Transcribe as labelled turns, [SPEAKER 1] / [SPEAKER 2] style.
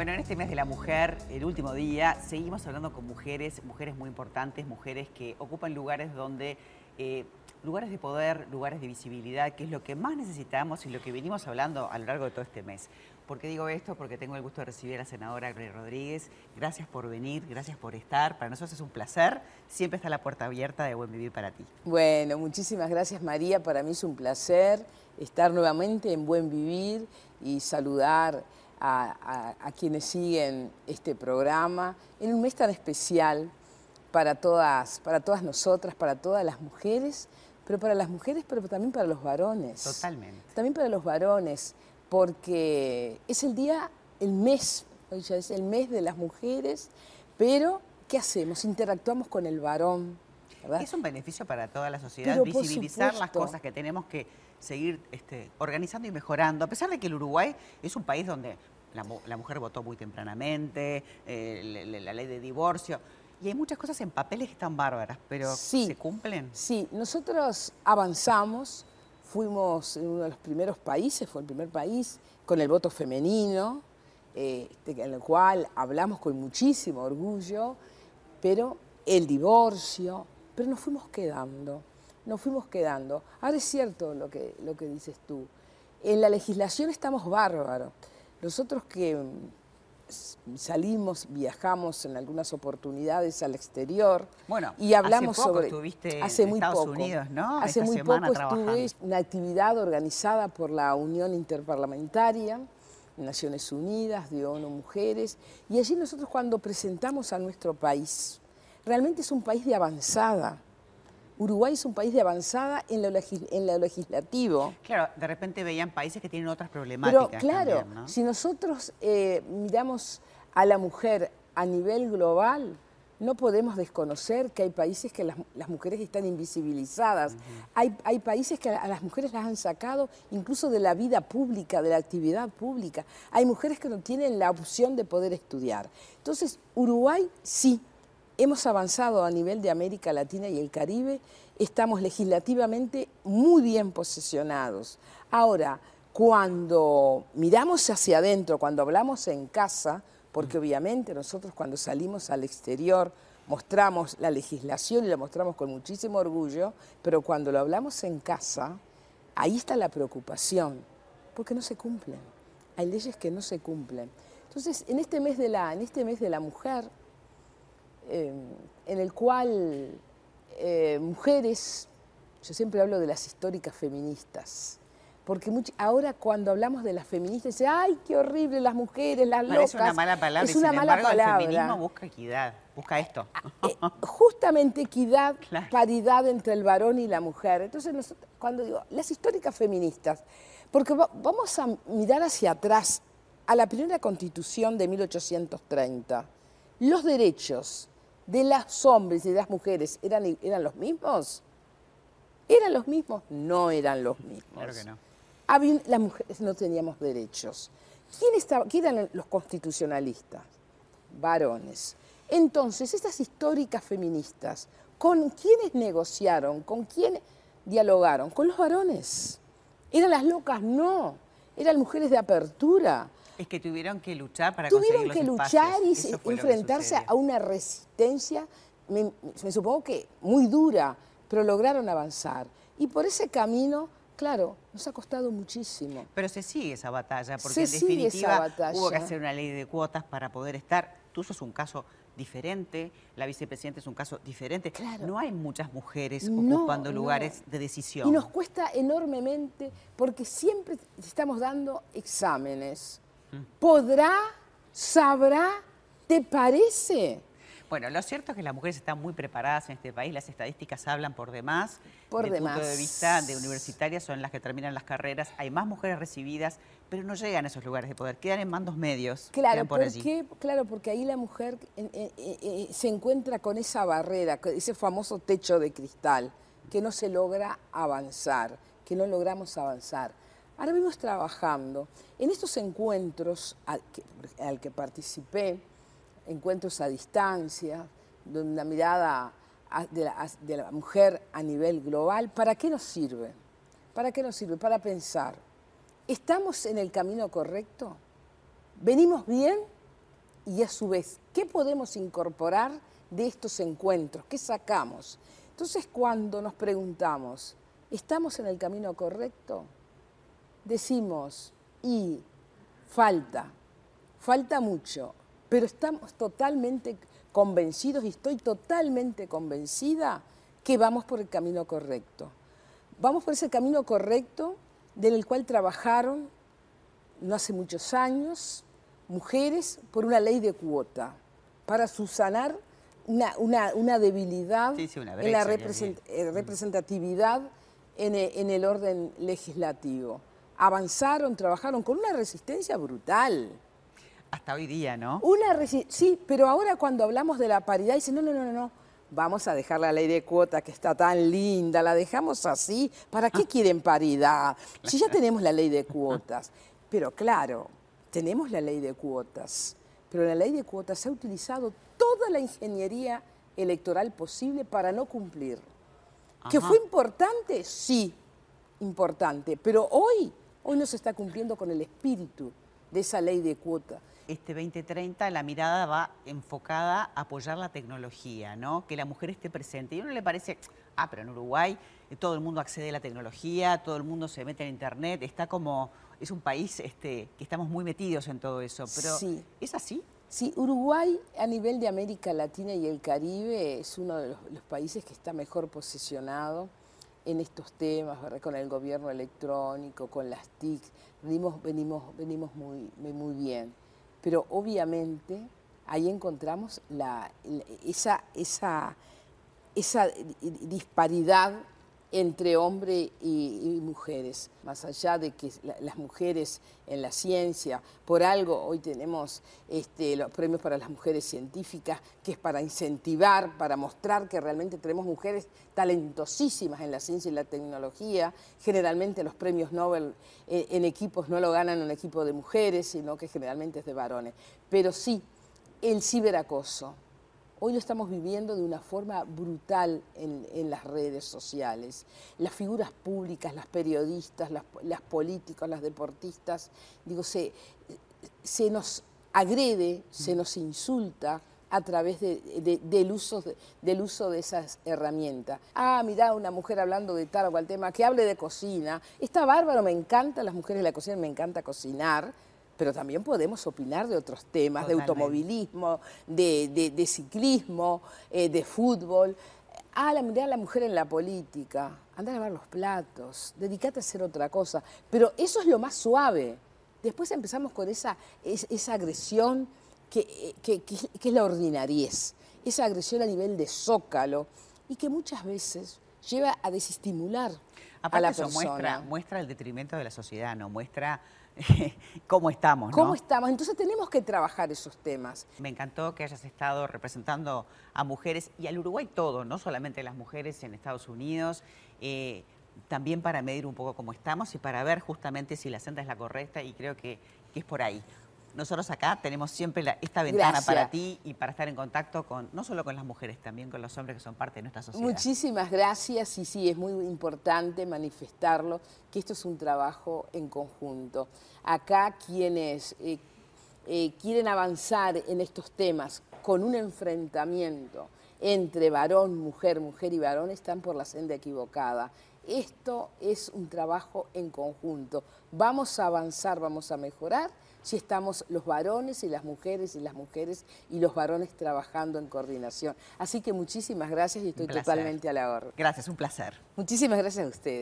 [SPEAKER 1] Bueno, en este mes de la mujer, el último día, seguimos hablando con mujeres, mujeres muy importantes, mujeres que ocupan lugares donde, eh, lugares de poder, lugares de visibilidad, que es lo que más necesitamos y lo que venimos hablando a lo largo de todo este mes. ¿Por qué digo esto? Porque tengo el gusto de recibir a la senadora Gloria Rodríguez. Gracias por venir, gracias por estar. Para nosotros es un placer. Siempre está la puerta abierta de Buen Vivir para ti.
[SPEAKER 2] Bueno, muchísimas gracias María. Para mí es un placer estar nuevamente en Buen Vivir y saludar a, quienes siguen este programa en un mes tan especial para todas, para todas nosotras, para todas las mujeres, pero para las mujeres, pero también para los varones.
[SPEAKER 1] Totalmente.
[SPEAKER 2] También para los varones porque es el día, el mes, ya es el mes de las mujeres, pero ¿qué hacemos? Interactuamos con el varón.
[SPEAKER 1] Es un beneficio para toda la sociedad visibilizar las cosas que tenemos que seguir este, organizando y mejorando, a pesar de que el Uruguay es un país donde la, mujer votó muy tempranamente, eh, la, ley de divorcio, y hay muchas cosas en papeles que están bárbaras, pero ¿se cumplen?
[SPEAKER 2] Sí, nosotros avanzamos, fuimos en uno de los primeros países, fue el primer país con el voto femenino, eh, este, en el cual hablamos con muchísimo orgullo, pero el divorcio, pero nos fuimos quedando, nos fuimos quedando. Ahora es cierto lo que, lo que dices tú, en la legislación estamos bárbaros. Nosotros que salimos, viajamos en algunas oportunidades al exterior
[SPEAKER 1] bueno,
[SPEAKER 2] y hablamos
[SPEAKER 1] hace
[SPEAKER 2] poco
[SPEAKER 1] sobre
[SPEAKER 2] hace muy
[SPEAKER 1] Estados
[SPEAKER 2] poco,
[SPEAKER 1] Unidos, ¿no?
[SPEAKER 2] Hace muy poco estuve una actividad organizada por la Unión Interparlamentaria, Naciones Unidas, de ONU Mujeres, y allí nosotros cuando presentamos a nuestro país, realmente es un país de avanzada Uruguay es un país de avanzada en lo, legislativo.
[SPEAKER 1] Claro, de repente veían países que tienen otras problemáticas.
[SPEAKER 2] Pero claro, si nosotros eh, miramos a la mujer a nivel global, no podemos desconocer que hay países que las, mujeres están invisibilizadas. hay, hay, países que a las mujeres las han sacado incluso de la vida pública, de la actividad pública. Hay mujeres que no tienen la opción de poder estudiar. Entonces, Uruguay sí Hemos avanzado a nivel de América Latina y el Caribe, estamos legislativamente muy bien posicionados. Ahora, cuando miramos hacia adentro, cuando hablamos en casa, porque obviamente nosotros cuando salimos al exterior mostramos la legislación y la mostramos con muchísimo orgullo, pero cuando lo hablamos en casa, ahí está la preocupación, porque no se cumplen. Hay leyes que no se cumplen. Entonces, en este mes de la, en este mes de la mujer, en el cual eh, mujeres, yo siempre hablo de las históricas feministas, porque ahora cuando hablamos de las feministas, dicen, ay, qué horrible las mujeres, las locas.
[SPEAKER 1] Es una mala palabra.
[SPEAKER 2] Es una mala palabra.
[SPEAKER 1] El feminismo busca equidad, busca esto.
[SPEAKER 2] Eh, justamente equidad, paridad entre el varón y la mujer. Entonces, cuando digo, las históricas feministas, porque vamos a mirar hacia atrás a la primera constitución de 1830. Los derechos de los hombres y de las mujeres eran, eran los mismos? ¿Eran los mismos? No eran los mismos.
[SPEAKER 1] Claro que no.
[SPEAKER 2] las mujeres no teníamos derechos. ¿Quién, estaba, ¿Quién eran los constitucionalistas? Varones. Entonces, estas históricas feministas, ¿con quiénes negociaron? ¿Con quiénes dialogaron? Con los varones. ¿Eran las locas? No. Eran mujeres de apertura
[SPEAKER 1] es que tuvieron que luchar para
[SPEAKER 2] tuvieron
[SPEAKER 1] conseguir
[SPEAKER 2] los que luchar y enfrentarse a una resistencia, me, supongo que muy dura, pero lograron avanzar. Y por ese camino, claro, nos ha costado muchísimo.
[SPEAKER 1] Pero se sigue esa batalla, porque en definitiva hubo que hacer una ley de cuotas para poder estar. Tú sos un caso diferente, la vicepresidenta es un caso diferente. Claro. No hay muchas mujeres ocupando lugares de decisión.
[SPEAKER 2] Y nos cuesta enormemente porque siempre estamos dando exámenes ¿Podrá? ¿Sabrá? ¿Te parece?
[SPEAKER 1] Bueno, lo cierto es que las mujeres están muy preparadas en este país, las estadísticas hablan por demás.
[SPEAKER 2] Por
[SPEAKER 1] Desde
[SPEAKER 2] demás.
[SPEAKER 1] punto de vista de universitarias son las que terminan las carreras, hay más mujeres recibidas, pero no llegan a esos lugares de poder, quedan en mandos medios.
[SPEAKER 2] Claro, por claro porque ahí la mujer eh, eh, eh, se encuentra con esa barrera, ese famoso techo de cristal, que no se logra avanzar, que no logramos avanzar. Ahora venimos trabajando en estos encuentros al que, participé, encuentros a distancia, de una mirada de la, mujer a nivel global, ¿para qué nos sirve? ¿Para qué nos sirve? Para pensar, ¿estamos en el camino correcto? ¿Venimos bien y a su vez, ¿qué podemos incorporar de estos encuentros? ¿Qué sacamos? Entonces, cuando nos preguntamos, ¿estamos en el camino correcto? Decimos, y falta, falta mucho, pero estamos totalmente convencidos y estoy totalmente convencida que vamos por el camino correcto. Vamos por ese camino correcto del cual trabajaron no hace muchos años mujeres por una ley de cuota, para subsanar una, una, debilidad en la eh, representatividad en el, en el orden legislativo. Avanzaron, trabajaron con una resistencia brutal.
[SPEAKER 1] Hasta hoy día, ¿no?
[SPEAKER 2] Una sí, pero ahora cuando hablamos de la paridad, dicen, no, no, no, no, vamos a dejar la ley de cuota que está tan linda, la dejamos así, ¿para qué quieren paridad? Si ya tenemos la ley de cuotas. Pero claro, tenemos la ley de cuotas, pero la ley de cuotas se ha utilizado toda la ingeniería electoral posible para no cumplir. ¿Que fue importante? Sí, importante, pero hoy, hoy no se está cumpliendo con el espíritu de esa ley de cuota.
[SPEAKER 1] Este 2030 la mirada va enfocada a apoyar la tecnología, ¿no? Que la mujer esté presente. Y a uno le parece, ah, pero en Uruguay eh, todo el mundo accede a la tecnología, todo el mundo se mete en internet, está como, es un país este, que estamos muy metidos en todo eso. Pero sí. ¿es así?
[SPEAKER 2] Sí, Uruguay a nivel de América Latina y el Caribe es uno de los, países que está mejor posicionado en estos temas, con el gobierno electrónico, con las TIC, venimos, venimos, venimos muy, muy bien. Pero obviamente ahí encontramos la, esa, esa, esa disparidad entre hombres y, mujeres, más allá de que las mujeres en la ciencia, por algo hoy tenemos este, los premios para las mujeres científicas, que es para incentivar, para mostrar que realmente tenemos mujeres talentosísimas en la ciencia y la tecnología. Generalmente los premios Nobel eh, en equipos no lo ganan un equipo de mujeres, sino que generalmente es de varones. Pero sí, el ciberacoso, Hoy lo estamos viviendo de una forma brutal en, las redes sociales. Las figuras públicas, las periodistas, las, políticos, las deportistas, digo, se, se nos agrede, se nos insulta a través del, uso de, del uso de esas herramientas. Ah, mirá, una mujer hablando de tal o cual tema, que hable de cocina. Está bárbaro, me encanta, las mujeres de la cocina, me encanta cocinar pero también podemos opinar de otros temas, de automovilismo, de, ciclismo, eh, de fútbol. Ah, la mirada a la mujer en la política, anda a lavar los platos, dedícate a hacer otra cosa. Pero eso es lo más suave. Después empezamos con esa, esa agresión que, que, es la ordinariez, esa agresión a nivel de zócalo y que muchas veces lleva a desestimular a la persona.
[SPEAKER 1] Muestra, muestra el detrimento de la sociedad, ¿no? Muestra cómo estamos.
[SPEAKER 2] ¿Cómo estamos? Entonces tenemos que trabajar esos temas.
[SPEAKER 1] Me encantó que hayas estado representando a mujeres y al Uruguay todo, no solamente las mujeres en Estados Unidos, eh, también para medir un poco cómo estamos y para ver justamente si la senda es la correcta y creo que es por ahí nosotros acá tenemos siempre esta ventana para ti y para estar en contacto con no solo con las mujeres, también con los hombres que son parte de nuestra sociedad.
[SPEAKER 2] Muchísimas gracias y sí, es muy importante manifestarlo, que esto es un trabajo en conjunto. Acá quienes eh, eh, quieren avanzar en estos temas con un enfrentamiento entre varón, mujer, mujer y varón están por la senda equivocada. Esto es un trabajo en conjunto. Vamos a avanzar, vamos a mejorar si estamos los varones y las mujeres y las mujeres y los varones trabajando en coordinación. Así que muchísimas gracias y estoy totalmente a la hora.
[SPEAKER 1] Gracias, un placer.
[SPEAKER 2] Muchísimas gracias a ustedes.